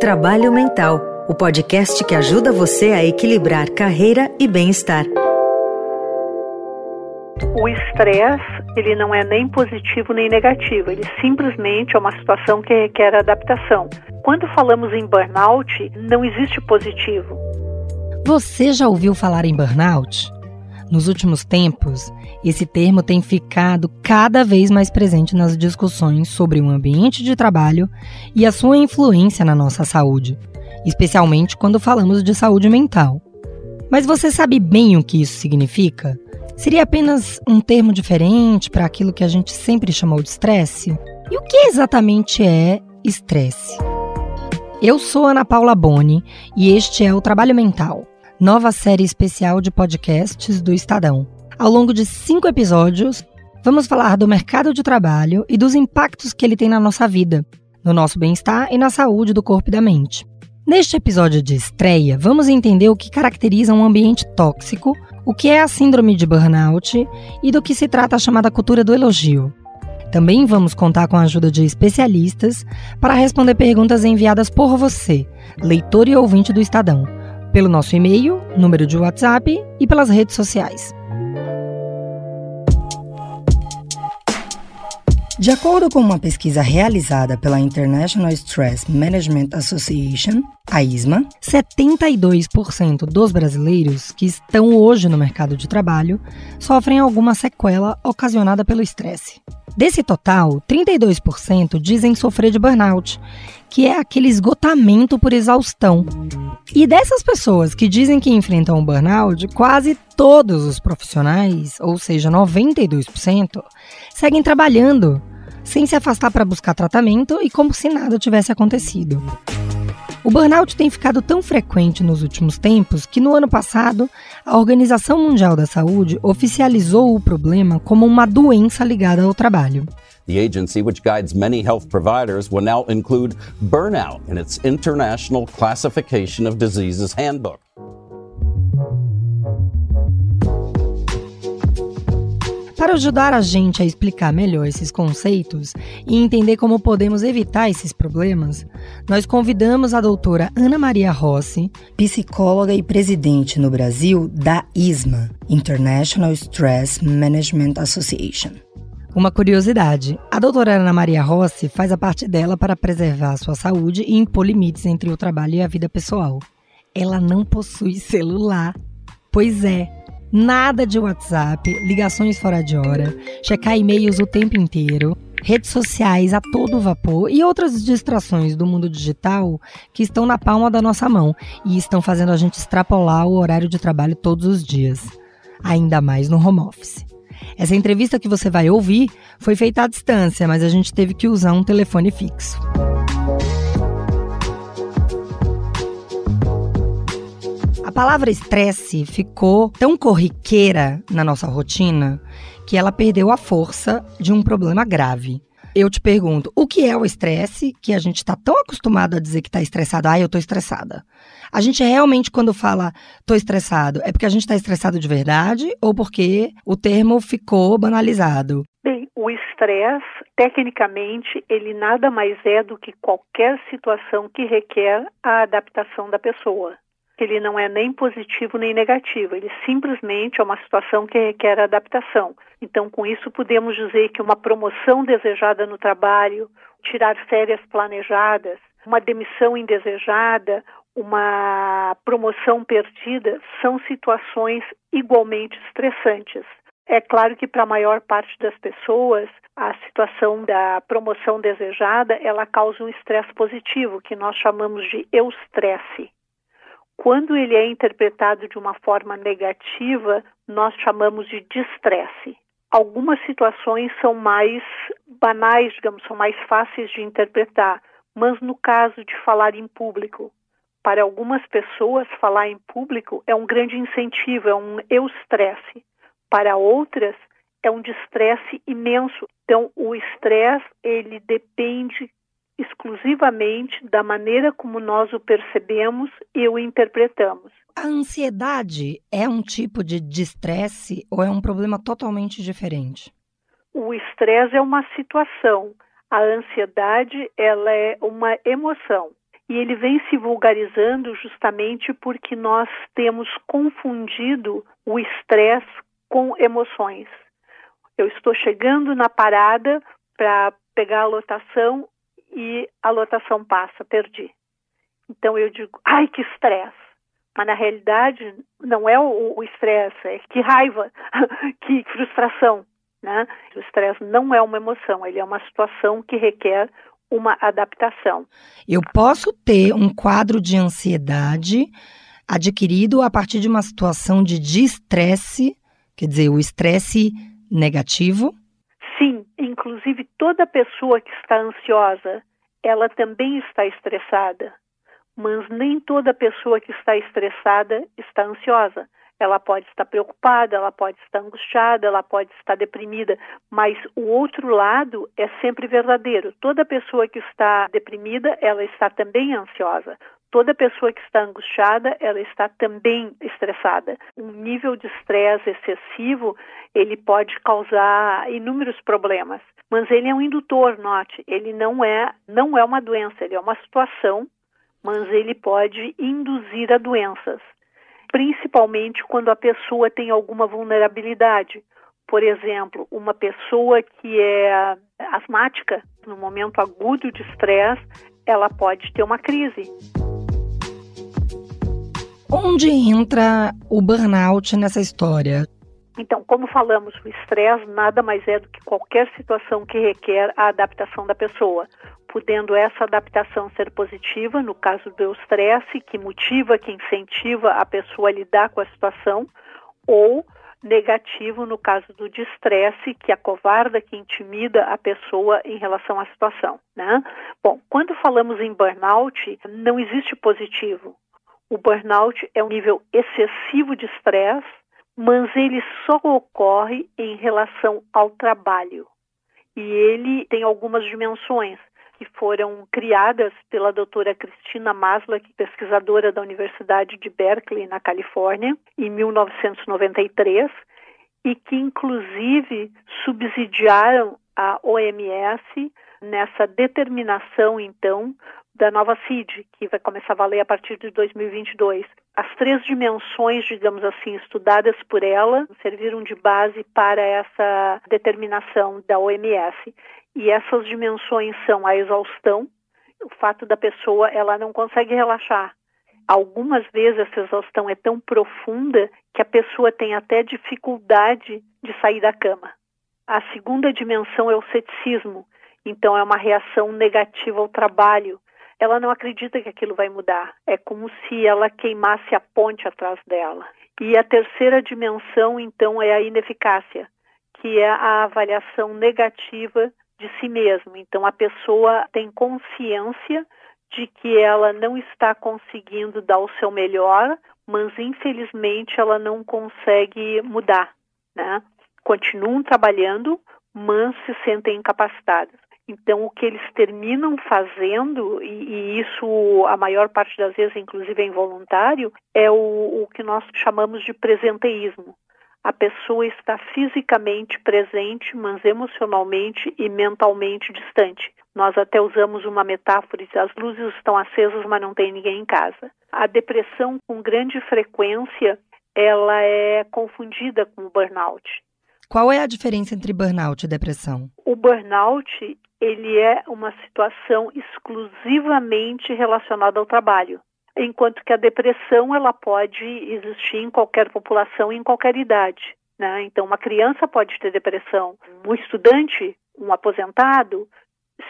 Trabalho Mental, o podcast que ajuda você a equilibrar carreira e bem-estar. O estresse, ele não é nem positivo nem negativo, ele simplesmente é uma situação que requer adaptação. Quando falamos em burnout, não existe positivo. Você já ouviu falar em burnout? Nos últimos tempos, esse termo tem ficado cada vez mais presente nas discussões sobre o ambiente de trabalho e a sua influência na nossa saúde, especialmente quando falamos de saúde mental. Mas você sabe bem o que isso significa? Seria apenas um termo diferente para aquilo que a gente sempre chamou de estresse? E o que exatamente é estresse? Eu sou Ana Paula Boni e este é o Trabalho Mental nova série especial de podcasts do Estadão. Ao longo de cinco episódios, vamos falar do mercado de trabalho e dos impactos que ele tem na nossa vida, no nosso bem-estar e na saúde do corpo e da mente. Neste episódio de estreia, vamos entender o que caracteriza um ambiente tóxico, o que é a síndrome de burnout e do que se trata a chamada cultura do elogio. Também vamos contar com a ajuda de especialistas para responder perguntas enviadas por você, leitor e ouvinte do Estadão pelo nosso e-mail, número de WhatsApp e pelas redes sociais. De acordo com uma pesquisa realizada pela International Stress Management Association, a ISMA, 72% dos brasileiros que estão hoje no mercado de trabalho sofrem alguma sequela ocasionada pelo estresse. Desse total, 32% dizem sofrer de burnout, que é aquele esgotamento por exaustão. E dessas pessoas que dizem que enfrentam o burnout, quase todos os profissionais, ou seja, 92%, seguem trabalhando, sem se afastar para buscar tratamento e como se nada tivesse acontecido. O burnout tem ficado tão frequente nos últimos tempos que no ano passado, a Organização Mundial da Saúde oficializou o problema como uma doença ligada ao trabalho. The agency, which guides many health providers, will now include burnout in its International Classification of Diseases Handbook. Para ajudar a gente a explicar melhor esses conceitos e entender como podemos evitar esses problemas, nós convidamos a doutora Ana Maria Rossi, psicóloga e presidente no Brasil da ISMA, International Stress Management Association. Uma curiosidade: a doutora Ana Maria Rossi faz a parte dela para preservar a sua saúde e impor limites entre o trabalho e a vida pessoal. Ela não possui celular. Pois é, nada de WhatsApp, ligações fora de hora, checar e-mails o tempo inteiro, redes sociais a todo vapor e outras distrações do mundo digital que estão na palma da nossa mão e estão fazendo a gente extrapolar o horário de trabalho todos os dias, ainda mais no home office. Essa entrevista que você vai ouvir foi feita à distância, mas a gente teve que usar um telefone fixo. A palavra estresse ficou tão corriqueira na nossa rotina que ela perdeu a força de um problema grave. Eu te pergunto, o que é o estresse que a gente está tão acostumado a dizer que está estressado? Ah, eu estou estressada. A gente realmente, quando fala tô estressado, é porque a gente está estressado de verdade ou porque o termo ficou banalizado? Bem, o estresse, tecnicamente, ele nada mais é do que qualquer situação que requer a adaptação da pessoa. Ele não é nem positivo nem negativo, ele simplesmente é uma situação que requer adaptação. Então, com isso, podemos dizer que uma promoção desejada no trabalho, tirar férias planejadas, uma demissão indesejada uma promoção perdida são situações igualmente estressantes. É claro que para a maior parte das pessoas, a situação da promoção desejada, ela causa um estresse positivo, que nós chamamos de eustresse. Quando ele é interpretado de uma forma negativa, nós chamamos de distresse. Algumas situações são mais banais, digamos, são mais fáceis de interpretar, mas no caso de falar em público, para algumas pessoas, falar em público é um grande incentivo, é um eustresse. Para outras, é um distresse imenso. Então, o estresse, ele depende exclusivamente da maneira como nós o percebemos e o interpretamos. A ansiedade é um tipo de distresse ou é um problema totalmente diferente? O estresse é uma situação. A ansiedade, ela é uma emoção. E ele vem se vulgarizando justamente porque nós temos confundido o estresse com emoções. Eu estou chegando na parada para pegar a lotação e a lotação passa, perdi. Então eu digo, ai que estresse. Mas na realidade não é o estresse, é que raiva, que frustração. Né? O estresse não é uma emoção, ele é uma situação que requer uma adaptação. Eu posso ter um quadro de ansiedade adquirido a partir de uma situação de estresse, quer dizer, o estresse negativo? Toda pessoa que está ansiosa, ela também está estressada. Mas nem toda pessoa que está estressada está ansiosa. Ela pode estar preocupada, ela pode estar angustiada, ela pode estar deprimida, mas o outro lado é sempre verdadeiro. Toda pessoa que está deprimida, ela está também ansiosa. Toda pessoa que está angustiada, ela está também estressada. Um nível de estresse excessivo, ele pode causar inúmeros problemas, mas ele é um indutor, note, ele não é, não é uma doença, ele é uma situação, mas ele pode induzir a doenças principalmente quando a pessoa tem alguma vulnerabilidade. Por exemplo, uma pessoa que é asmática, no momento agudo de estresse, ela pode ter uma crise. Onde entra o burnout nessa história? Então, como falamos, o estresse nada mais é do que qualquer situação que requer a adaptação da pessoa podendo essa adaptação ser positiva, no caso do estresse, que motiva, que incentiva a pessoa a lidar com a situação, ou negativo no caso do distresse, que acovarda, que intimida a pessoa em relação à situação. Né? Bom, quando falamos em burnout, não existe positivo. O burnout é um nível excessivo de estresse, mas ele só ocorre em relação ao trabalho. E ele tem algumas dimensões que foram criadas pela doutora Cristina Maslach, pesquisadora da Universidade de Berkeley, na Califórnia, em 1993, e que inclusive subsidiaram a OMS nessa determinação, então, da nova CID, que vai começar a valer a partir de 2022. As três dimensões, digamos assim, estudadas por ela, serviram de base para essa determinação da OMS. E essas dimensões são a exaustão, o fato da pessoa ela não consegue relaxar. Algumas vezes essa exaustão é tão profunda que a pessoa tem até dificuldade de sair da cama. A segunda dimensão é o ceticismo, então é uma reação negativa ao trabalho. Ela não acredita que aquilo vai mudar. É como se ela queimasse a ponte atrás dela. E a terceira dimensão, então, é a ineficácia, que é a avaliação negativa de si mesmo. Então a pessoa tem consciência de que ela não está conseguindo dar o seu melhor, mas infelizmente ela não consegue mudar, né? Continuam trabalhando, mas se sentem incapacitadas. Então, o que eles terminam fazendo, e, e, isso a maior parte das vezes, inclusive, é involuntário, é o, o que nós chamamos de presenteísmo a pessoa está fisicamente presente, mas emocionalmente e mentalmente distante. Nós até usamos uma metáfora: as luzes estão acesas, mas não tem ninguém em casa. A depressão, com grande frequência, ela é confundida com o burnout. Qual é a diferença entre burnout e depressão? O burnout ele é uma situação exclusivamente relacionada ao trabalho enquanto que a depressão ela pode existir em qualquer população em qualquer idade. Né? Então, uma criança pode ter depressão, um estudante, um aposentado,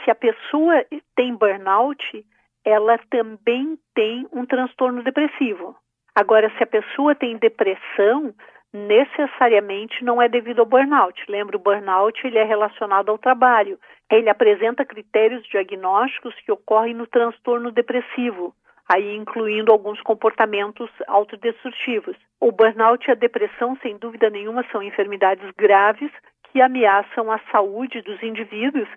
se a pessoa tem burnout, ela também tem um transtorno depressivo. Agora, se a pessoa tem depressão, necessariamente não é devido ao burnout. Lembra, o burnout ele é relacionado ao trabalho. Ele apresenta critérios diagnósticos que ocorrem no transtorno depressivo aí incluindo alguns comportamentos autodestrutivos. O burnout e a depressão, sem dúvida nenhuma, são enfermidades graves que ameaçam a saúde dos indivíduos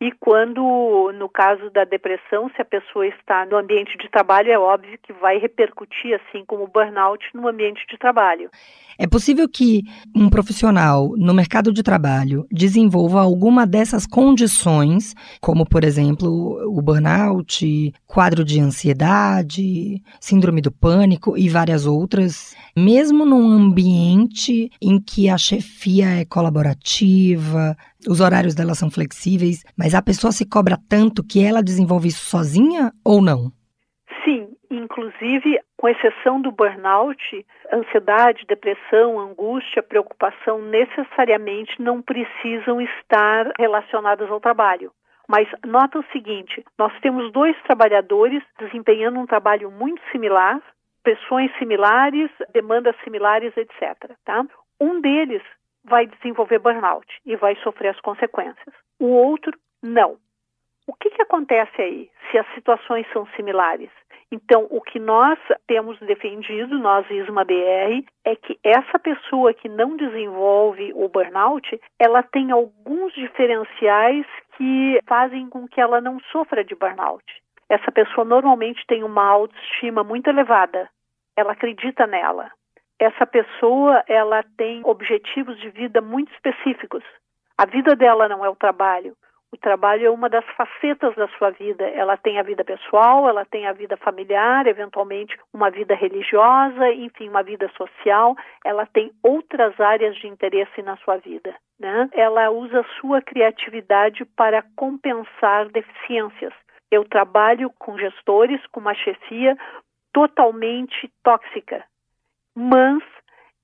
E quando, no caso da depressão, se a pessoa está no ambiente de trabalho, é óbvio que vai repercutir, assim como o burnout, no ambiente de trabalho. É possível que um profissional no mercado de trabalho desenvolva alguma dessas condições, como, por exemplo, o burnout, quadro de ansiedade, síndrome do pânico e várias outras, mesmo num ambiente em que a chefia é colaborativa, os horários dela são flexíveis, mas a pessoa se cobra tanto que ela desenvolve isso sozinha ou não? Sim, inclusive, com exceção do burnout, ansiedade, depressão, angústia, preocupação necessariamente não precisam estar relacionadas ao trabalho. Mas nota o seguinte: nós temos dois trabalhadores desempenhando um trabalho muito similar, pressões similares, demandas similares, etc. Tá? Um deles vai desenvolver burnout e vai sofrer as consequências. O outro, não. O que, que acontece aí se as situações são similares? Então, o que nós temos defendido, nós ISMA BR, é que essa pessoa que não desenvolve o burnout, ela tem alguns diferenciais que fazem com que ela não sofra de burnout. Essa pessoa normalmente tem uma autoestima muito elevada. Ela acredita nela. Essa pessoa, ela tem objetivos de vida muito específicos. A vida dela não é o trabalho. O trabalho é uma das facetas da sua vida. Ela tem a vida pessoal, ela tem a vida familiar, eventualmente uma vida religiosa, enfim, uma vida social. Ela tem outras áreas de interesse na sua vida. Né? Ela usa sua criatividade para compensar deficiências. Eu trabalho com gestores, com uma chefia totalmente tóxica, mas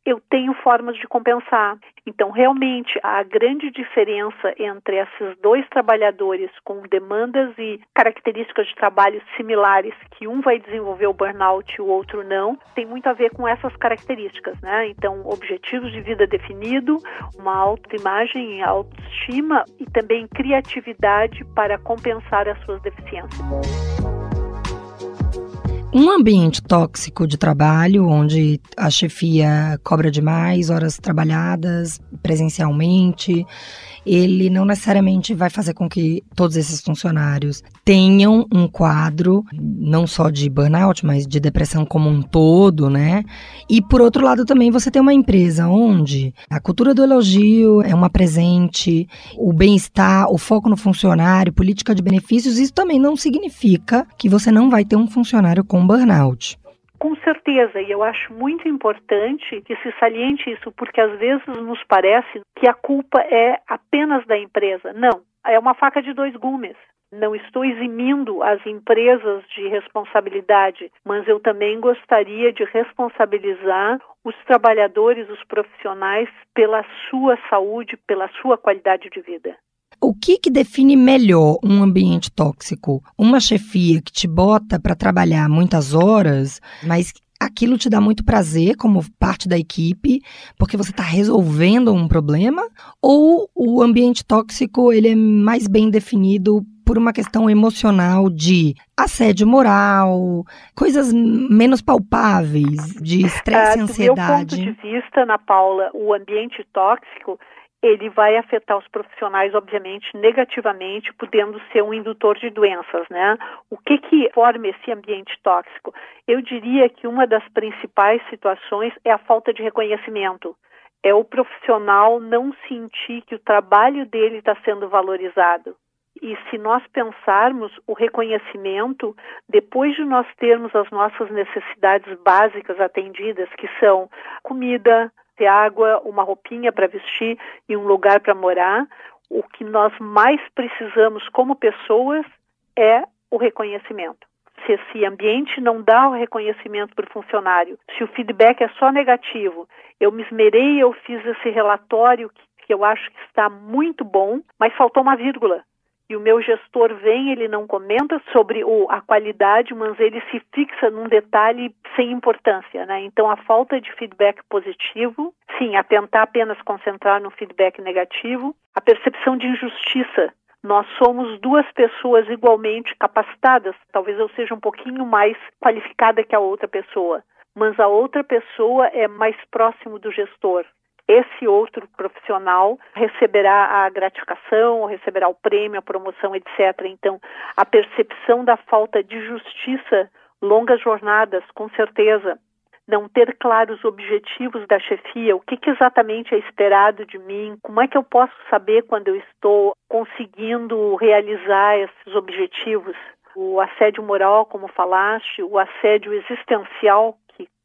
eu tenho formas de compensar. Então, realmente, a grande diferença entre esses dois trabalhadores com demandas e características de trabalho similares, que um vai desenvolver o burnout e o outro não, tem muito a ver com essas características, né? Então, objetivos de vida definido, uma autoimagem e autoestima e também criatividade para compensar as suas deficiências. Um ambiente tóxico de trabalho, onde a chefia cobra demais horas trabalhadas presencialmente, ele não necessariamente vai fazer com que todos esses funcionários tenham um quadro não só de burnout, mas de depressão como um todo, né? E por outro lado também você tem uma empresa onde a cultura do elogio é uma presente, o bem-estar, o foco no funcionário, política de benefícios, isso também não significa que você não vai ter um funcionário com burnout. Com certeza, e eu acho muito importante que se saliente isso, porque às vezes nos parece que a culpa é apenas da empresa. Não, é uma faca de dois gumes. Não estou eximindo as empresas de responsabilidade, mas eu também gostaria de responsabilizar os trabalhadores, os profissionais, pela sua saúde, pela sua qualidade de vida. O que, que define melhor um ambiente tóxico? Uma chefia que te bota para trabalhar muitas horas, mas aquilo te dá muito prazer como parte da equipe, porque você está resolvendo um problema? Ou o ambiente tóxico ele é mais bem definido por uma questão emocional de assédio moral, coisas menos palpáveis, de estresse e ansiedade? Do meu ponto de vista, Ana Paula, o ambiente tóxico ele vai afetar os profissionais, obviamente, negativamente, podendo ser um indutor de doenças, né? O que que forma esse ambiente tóxico? Eu diria que uma das principais situações é a falta de reconhecimento. É o profissional não sentir que o trabalho dele está sendo valorizado. E se nós pensarmos o reconhecimento, depois de nós termos as nossas necessidades básicas atendidas, que são comida, ter água, uma roupinha para vestir e um lugar para morar. O que nós mais precisamos como pessoas é o reconhecimento. Se esse ambiente não dá o reconhecimento para o funcionário, se o feedback é só negativo, eu me esmerei, eu fiz esse relatório que, que eu acho que está muito bom, mas faltou uma vírgula e o meu gestor vem, ele não comenta sobre o, a qualidade, mas ele se fixa num detalhe sem importância, né? Então a falta de feedback positivo, sim, a tentar apenas concentrar no feedback negativo, a percepção de injustiça. Nós somos duas pessoas igualmente capacitadas, talvez eu seja um pouquinho mais qualificada que a outra pessoa, mas a outra pessoa é mais próximo do gestor esse outro profissional receberá a gratificação, receberá o prêmio, a promoção, etc. Então, a percepção da falta de justiça, longas jornadas, com certeza, não ter claros objetivos da chefia, o que, que, exatamente é esperado de mim, como é que eu posso saber quando eu estou conseguindo realizar esses objetivos. O assédio moral, como falaste, o assédio existencial,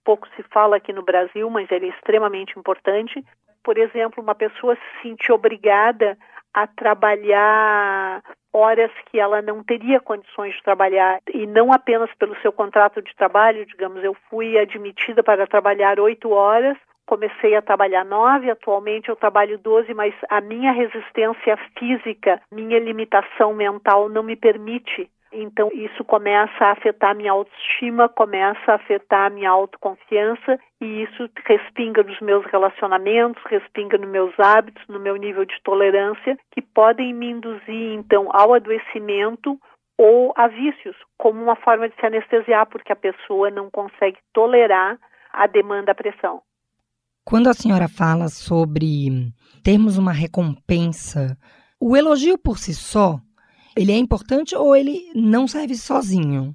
pouco se fala aqui no Brasil, mas ele é extremamente importante. Por exemplo, uma pessoa se sentir obrigada a trabalhar horas que ela não teria condições de trabalhar e não apenas pelo seu contrato de trabalho, digamos, eu fui admitida para trabalhar oito horas, comecei a trabalhar nove, atualmente eu trabalho doze, mas a minha resistência física, minha limitação mental não me permite então, isso começa a afetar minha autoestima, começa a afetar minha autoconfiança e isso respinga nos meus relacionamentos, respinga nos meus hábitos, no meu nível de tolerância, que podem me induzir, então, ao adoecimento ou a vícios, como uma forma de se anestesiar, porque a pessoa não consegue tolerar a demanda, a pressão. Quando a senhora fala sobre termos uma recompensa, o elogio por si só ele é importante ou ele não serve sozinho?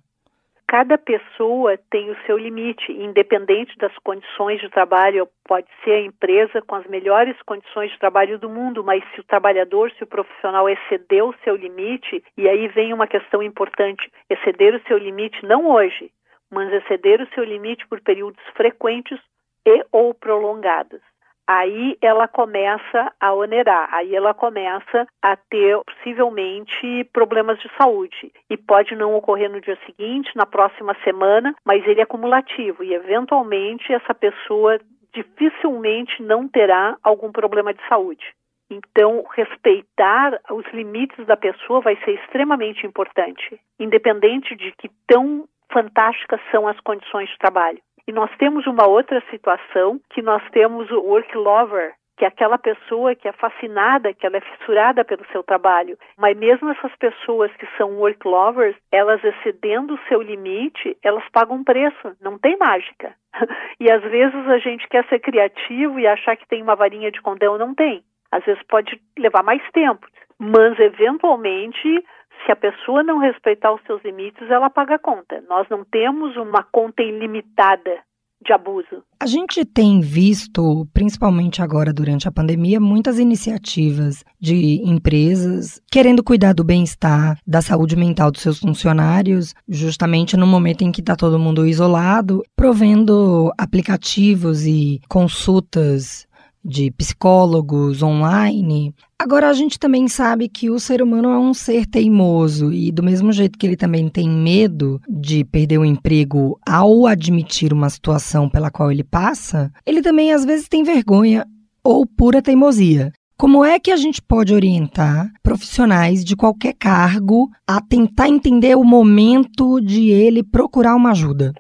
Cada pessoa tem o seu limite, independente das condições de trabalho. Pode ser a empresa com as melhores condições de trabalho do mundo, mas se o trabalhador, se o profissional exceder o seu limite, e aí vem uma questão importante: exceder o seu limite não hoje, mas exceder o seu limite por períodos frequentes e ou prolongados aí ela começa a onerar, aí ela começa a ter possivelmente problemas de saúde e pode não ocorrer no dia seguinte, na próxima semana, mas ele é acumulativo e eventualmente essa pessoa dificilmente não terá algum problema de saúde. Então, respeitar os limites da pessoa vai ser extremamente importante, independente de que tão fantásticas são as condições de trabalho. E nós temos uma outra situação que nós temos o work lover, que é aquela pessoa que é fascinada, que ela é fissurada pelo seu trabalho. Mas mesmo essas pessoas que são work lovers, elas excedendo o seu limite, elas pagam preço, não tem mágica. E às vezes a gente quer ser criativo e achar que tem uma varinha de condão, não tem. Às vezes pode levar mais tempo, mas eventualmente se a pessoa não respeitar os seus limites, ela paga a conta. Nós não temos uma conta ilimitada de abuso. A gente tem visto, principalmente agora durante a pandemia, muitas iniciativas de empresas querendo cuidar do bem-estar, da saúde mental dos seus funcionários, justamente no momento em que está todo mundo isolado, provendo aplicativos e consultas de psicólogos online. Agora, a gente também sabe que o ser humano é um ser teimoso e, do mesmo jeito que ele também tem medo de perder o emprego ao admitir uma situação pela qual ele passa, ele também às vezes tem vergonha ou pura teimosia. Como é que a gente pode orientar profissionais de qualquer cargo a tentar entender o momento de ele procurar uma ajuda?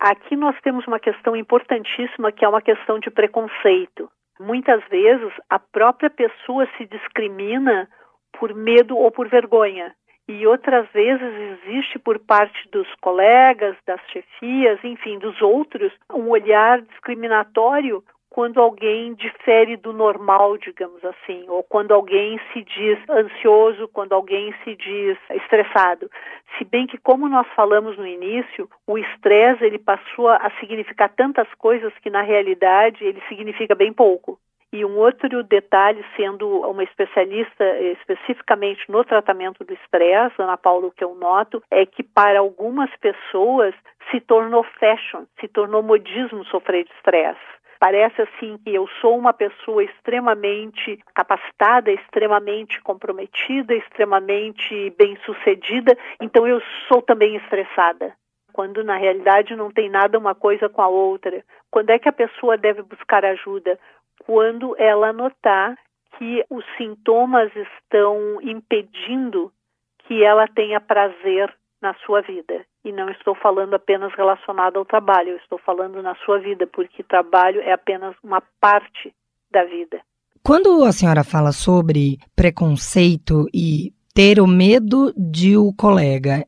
Aqui nós temos uma questão importantíssima que é uma questão de preconceito. Muitas vezes a própria pessoa se discrimina por medo ou por vergonha. E outras vezes existe por parte dos colegas, das chefias, enfim, dos outros, um olhar discriminatório quando alguém difere do normal, digamos assim, ou quando alguém se diz ansioso, quando alguém se diz estressado. Se bem que, como nós falamos no início, o estresse ele passou a significar tantas coisas que na realidade ele significa bem pouco. E um outro detalhe, sendo uma especialista especificamente no tratamento do estresse, Ana Paula, o que eu noto é que para algumas pessoas se tornou fashion, se tornou modismo sofrer de estresse. Parece assim que eu sou uma pessoa extremamente capacitada, extremamente comprometida, extremamente bem-sucedida, então eu sou também estressada. Quando na realidade não tem nada uma coisa com a outra. Quando é que a pessoa deve buscar ajuda? Quando ela notar que os sintomas estão impedindo que ela tenha prazer na sua vida. E não estou falando apenas relacionado ao trabalho, eu estou falando na sua vida, porque trabalho é apenas uma parte da vida. Quando a senhora fala sobre preconceito e ter o medo de o colega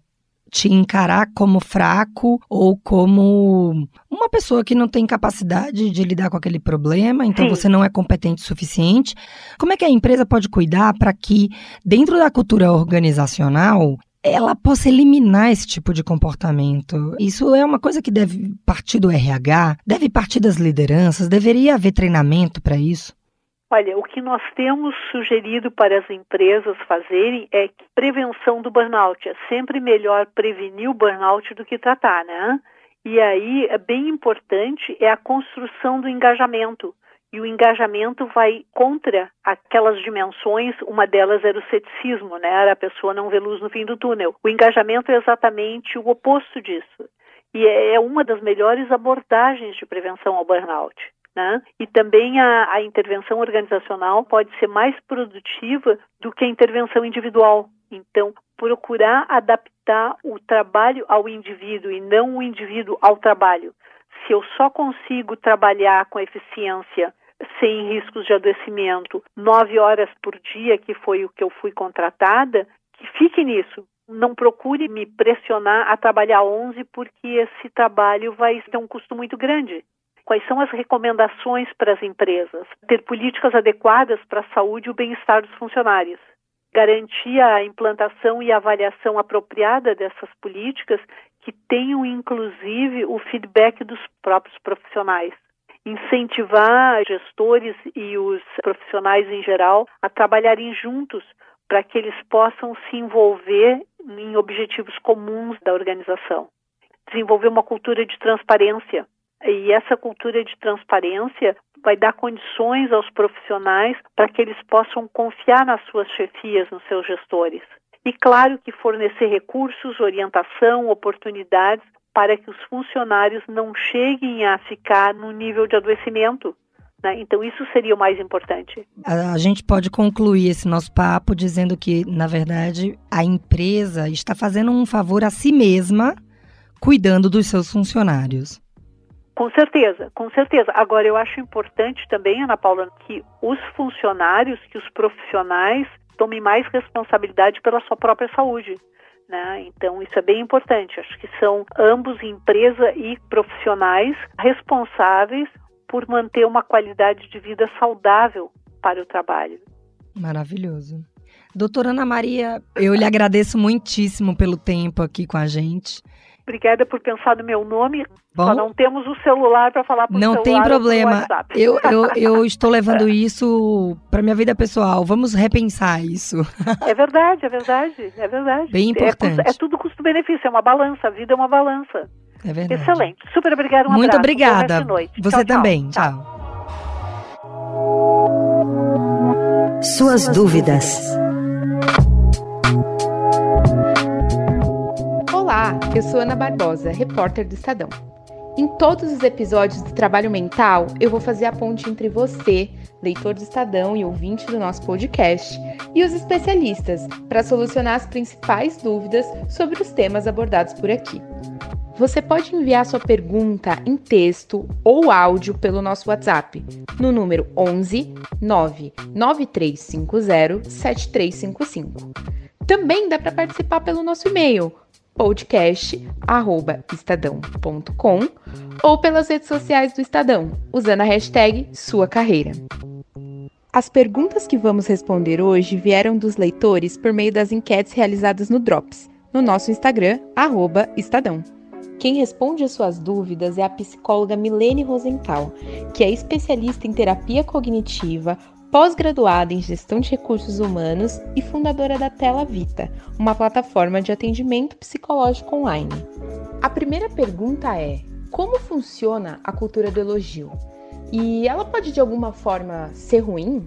te encarar como fraco ou como uma pessoa que não tem capacidade de lidar com aquele problema, então Sim. você não é competente o suficiente. Como é que a empresa pode cuidar para que, dentro da cultura organizacional, ela possa eliminar esse tipo de comportamento. Isso é uma coisa que deve partir do RH, deve partir das lideranças, deveria haver treinamento para isso. Olha, o que nós temos sugerido para as empresas fazerem é prevenção do burnout. É sempre melhor prevenir o burnout do que tratar, né? E aí, é bem importante é a construção do engajamento. E o engajamento vai contra aquelas dimensões, uma delas era o ceticismo, né? Era a pessoa não ver luz no fim do túnel. O engajamento é exatamente o oposto disso. E é, é uma das melhores abordagens de prevenção ao burnout. Né? E também a, a intervenção organizacional pode ser mais produtiva do que a intervenção individual. Então, procurar adaptar o trabalho ao indivíduo e não o indivíduo ao trabalho. Se eu só consigo trabalhar com eficiência sem riscos de adoecimento, nove horas por dia, que foi o que eu fui contratada, que fique nisso. Não procure me pressionar a trabalhar 11, porque esse trabalho vai ter um custo muito grande. Quais são as recomendações para as empresas? Ter políticas adequadas para a saúde e o bem-estar dos funcionários. Garantir a implantação e avaliação apropriada dessas políticas que tenham, inclusive, o feedback dos próprios profissionais. Incentivar gestores e os profissionais em geral a trabalharem juntos para que eles possam se envolver em objetivos comuns da organização. Desenvolver uma cultura de transparência e essa cultura de transparência vai dar condições aos profissionais para que eles possam confiar nas suas chefias, nos seus gestores. E claro que fornecer recursos, orientação, oportunidades para que os funcionários não cheguem a ficar no nível de adoecimento. Né? Então, isso seria o mais importante. A gente pode concluir esse nosso papo dizendo que, na verdade, a empresa está fazendo um favor a si mesma cuidando dos seus funcionários. Com certeza, com certeza. Agora, eu acho importante também, Ana Paula, que os funcionários, que os profissionais tomem mais responsabilidade pela sua própria saúde. Né? Então, isso é bem importante. Acho que são ambos, empresa e profissionais, responsáveis por manter uma qualidade de vida saudável para o trabalho. Maravilhoso. Doutora Ana Maria, eu lhe agradeço muitíssimo pelo tempo aqui com a gente. Obrigada por pensar no meu nome. Bom, Só não temos o celular para falar por Não tem problema. Eu, eu, eu estou levando isso para minha vida pessoal. Vamos repensar isso. É verdade, é verdade, é verdade. Bem importante. É, é tudo custo-benefício, é uma balança. A vida é uma balança. É verdade. Excelente. Super obrigada. Um Muito abraço. obrigada. Você tchau, também. tchau. tchau. Suas dúvidas. Olá, eu sou Ana Barbosa, repórter do Estadão. Em todos os episódios do Trabalho Mental, eu vou fazer a ponte entre você, leitor do Estadão e ouvinte do nosso podcast, e os especialistas, para solucionar as principais dúvidas sobre os temas abordados por aqui. Você pode enviar sua pergunta em texto ou áudio pelo nosso WhatsApp no número 11 99350 7355. Também dá para participar pelo nosso e-mail podcast@estadão.com ou pelas redes sociais do Estadão, usando a hashtag sua carreira. As perguntas que vamos responder hoje vieram dos leitores por meio das enquetes realizadas no Drops, no nosso Instagram, Estadão. Quem responde as suas dúvidas é a psicóloga Milene Rosenthal, que é especialista em terapia cognitiva, pós-graduada em gestão de recursos humanos e fundadora da Tela Vita, uma plataforma de atendimento psicológico online. A primeira pergunta é: como funciona a cultura do elogio? E ela pode de alguma forma ser ruim?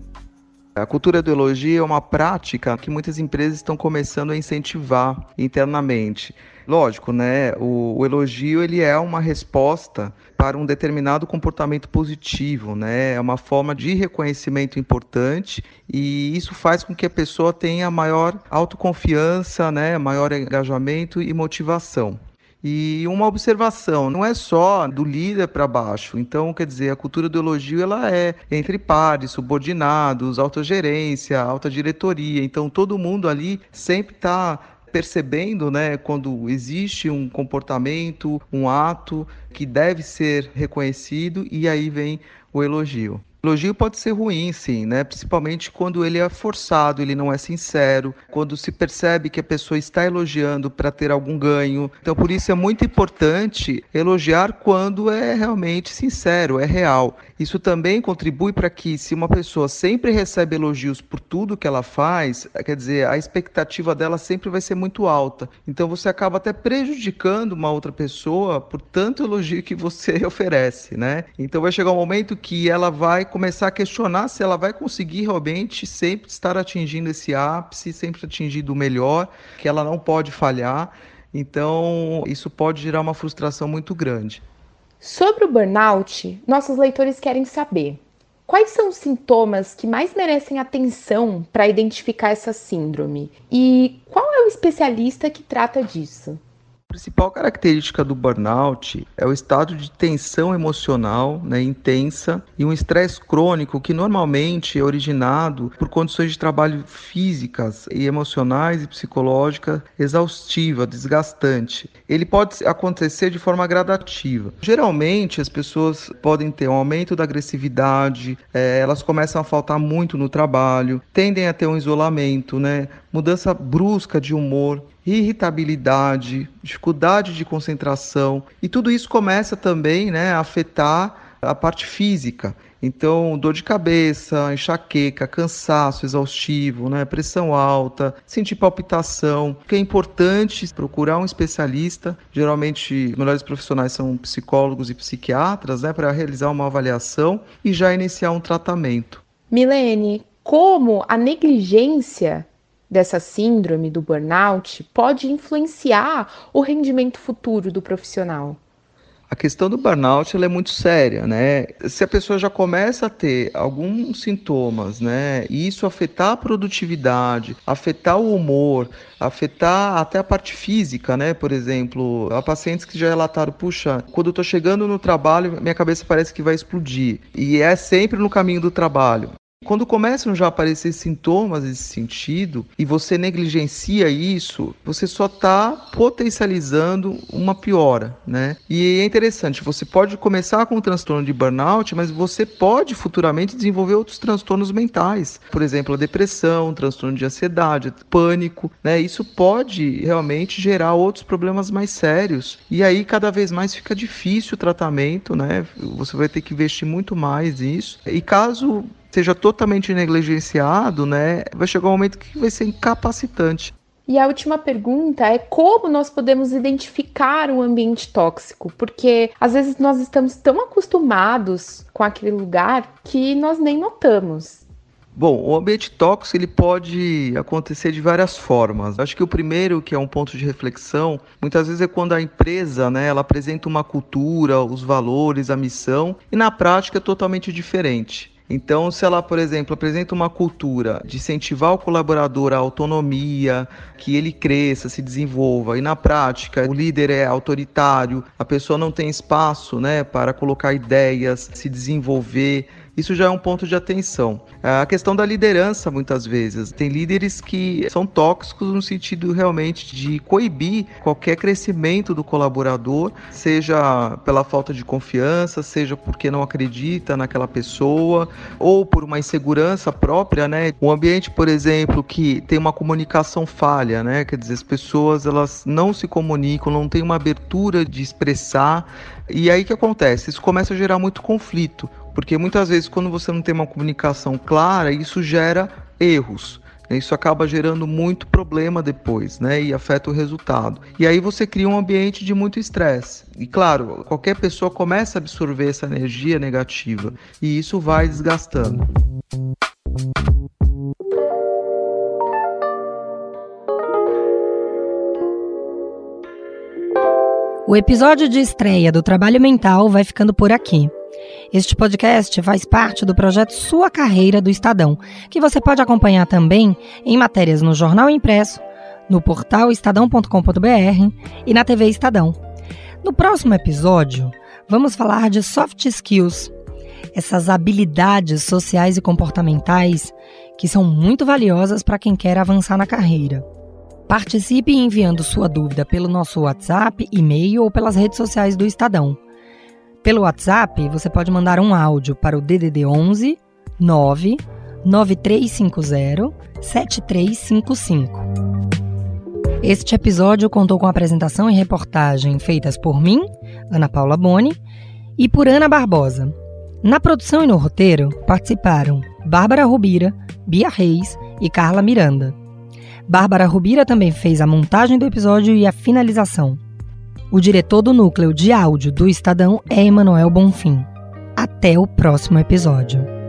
A cultura do elogio é uma prática que muitas empresas estão começando a incentivar internamente. Lógico, né? O, o, elogio ele é uma resposta para um determinado comportamento positivo, né? É uma forma de reconhecimento importante e isso faz com que a pessoa tenha maior autoconfiança, né? Maior engajamento e motivação. E uma observação, não é só do líder para baixo. Então, quer dizer, a cultura do elogio ela é entre pares, subordinados, autogerência, alta diretoria. Então, todo mundo ali sempre está percebendo, né, quando existe um comportamento, um ato que deve ser reconhecido e aí vem o elogio. Elogio pode ser ruim, sim, né? Principalmente quando ele é forçado, ele não é sincero, quando se percebe que a pessoa está elogiando para ter algum ganho. Então, por isso é muito importante elogiar quando é realmente sincero, é real. Isso também contribui para que, se uma pessoa sempre recebe elogios por tudo que ela faz, quer dizer, a expectativa dela sempre vai ser muito alta. Então, você acaba até prejudicando uma outra pessoa por tanto elogio que você oferece, né? Então, vai chegar um momento que ela vai começar a questionar se ela vai conseguir realmente sempre estar atingindo esse ápice, sempre atingindo o melhor, que ela não pode falhar. Então, isso pode gerar uma frustração muito grande. Sobre o burnout, nossos leitores querem saber quais são os sintomas que mais merecem atenção para identificar essa síndrome e qual é o especialista que trata disso. Principal característica do burnout é o estado de tensão emocional né, intensa e um estresse crônico que normalmente é originado por condições de trabalho físicas e emocionais e psicológicas exaustiva, desgastante. Ele pode acontecer de forma gradativa. Geralmente as pessoas podem ter um aumento da agressividade, é, elas começam a faltar muito no trabalho, tendem a ter um isolamento, né, mudança brusca de humor, irritabilidade, dificuldade de concentração, e tudo isso começa também né, a afetar a parte física. Então, dor de cabeça, enxaqueca, cansaço exaustivo, né, pressão alta, sentir palpitação. O que é importante procurar um especialista. Geralmente, os melhores profissionais são psicólogos e psiquiatras, né, para realizar uma avaliação e já iniciar um tratamento. Milene, como a negligência dessa síndrome do burnout pode influenciar o rendimento futuro do profissional? A questão do burnout é muito séria, né? Se a pessoa já começa a ter alguns sintomas, né, e isso afetar a produtividade, afetar o humor, afetar até a parte física, né? Por exemplo, há pacientes que já relataram, puxa, quando eu tô chegando no trabalho, minha cabeça parece que vai explodir. E é sempre no caminho do trabalho. Quando começam já a aparecer sintomas nesse sentido e você negligencia isso, você só está potencializando uma piora, né? E é interessante, você pode começar com um transtorno de burnout, mas você pode futuramente desenvolver outros transtornos mentais, por exemplo, a depressão, transtorno de ansiedade, pânico, né? Isso pode realmente gerar outros problemas mais sérios. E aí cada vez mais fica difícil o tratamento, né? Você vai ter que investir muito mais nisso. E caso seja totalmente negligenciado, né, vai chegar um momento que vai ser incapacitante. E a última pergunta é como nós podemos identificar o ambiente tóxico? Porque às vezes nós estamos tão acostumados com aquele lugar que nós nem notamos. Bom, o ambiente tóxico ele pode acontecer de várias formas. Acho que o primeiro, que é um ponto de reflexão, muitas vezes é quando a empresa, né, ela apresenta uma cultura, os valores, a missão, e na prática é totalmente diferente. Então, se ela, por exemplo, apresenta uma cultura de incentivar o colaborador à autonomia, que ele cresça, se desenvolva, e na prática o líder é autoritário, a pessoa não tem espaço né, para colocar ideias, se desenvolver, isso já é um ponto de atenção. A questão da liderança, muitas vezes. Tem líderes que são tóxicos no sentido realmente de coibir qualquer crescimento do colaborador, seja pela falta de confiança, seja porque não acredita naquela pessoa, ou por uma insegurança própria, né? Um ambiente, por exemplo, que tem uma comunicação falha, né? Quer dizer, as pessoas elas não se comunicam, não tem uma abertura de expressar. E aí que acontece? Isso começa a gerar muito conflito. Porque muitas vezes, quando você não tem uma comunicação clara, isso gera erros. Né? Isso acaba gerando muito problema depois, né? E afeta o resultado. E aí você cria um ambiente de muito estresse. E claro, qualquer pessoa começa a absorver essa energia negativa e isso vai desgastando. O episódio de estreia do Trabalho Mental vai ficando por aqui. Este podcast faz parte do projeto Sua Carreira do Estadão, que você pode acompanhar também em matérias no Jornal Impresso, no portal estadão.com.br e na TV Estadão. No próximo episódio, vamos falar de soft skills, essas habilidades sociais e comportamentais que são muito valiosas para quem quer avançar na carreira. Participe enviando sua dúvida pelo nosso WhatsApp, e-mail ou pelas redes sociais do Estadão. Pelo WhatsApp, você pode mandar um áudio para o DDD 11 9 9350 7355. Este episódio contou com apresentação e reportagem feitas por mim, Ana Paula Boni, e por Ana Barbosa. Na produção e no roteiro participaram Bárbara Rubira, Bia Reis e Carla Miranda. Bárbara Rubira também fez a montagem do episódio e a finalização. O diretor do núcleo de áudio do Estadão é Emanuel Bonfim. Até o próximo episódio.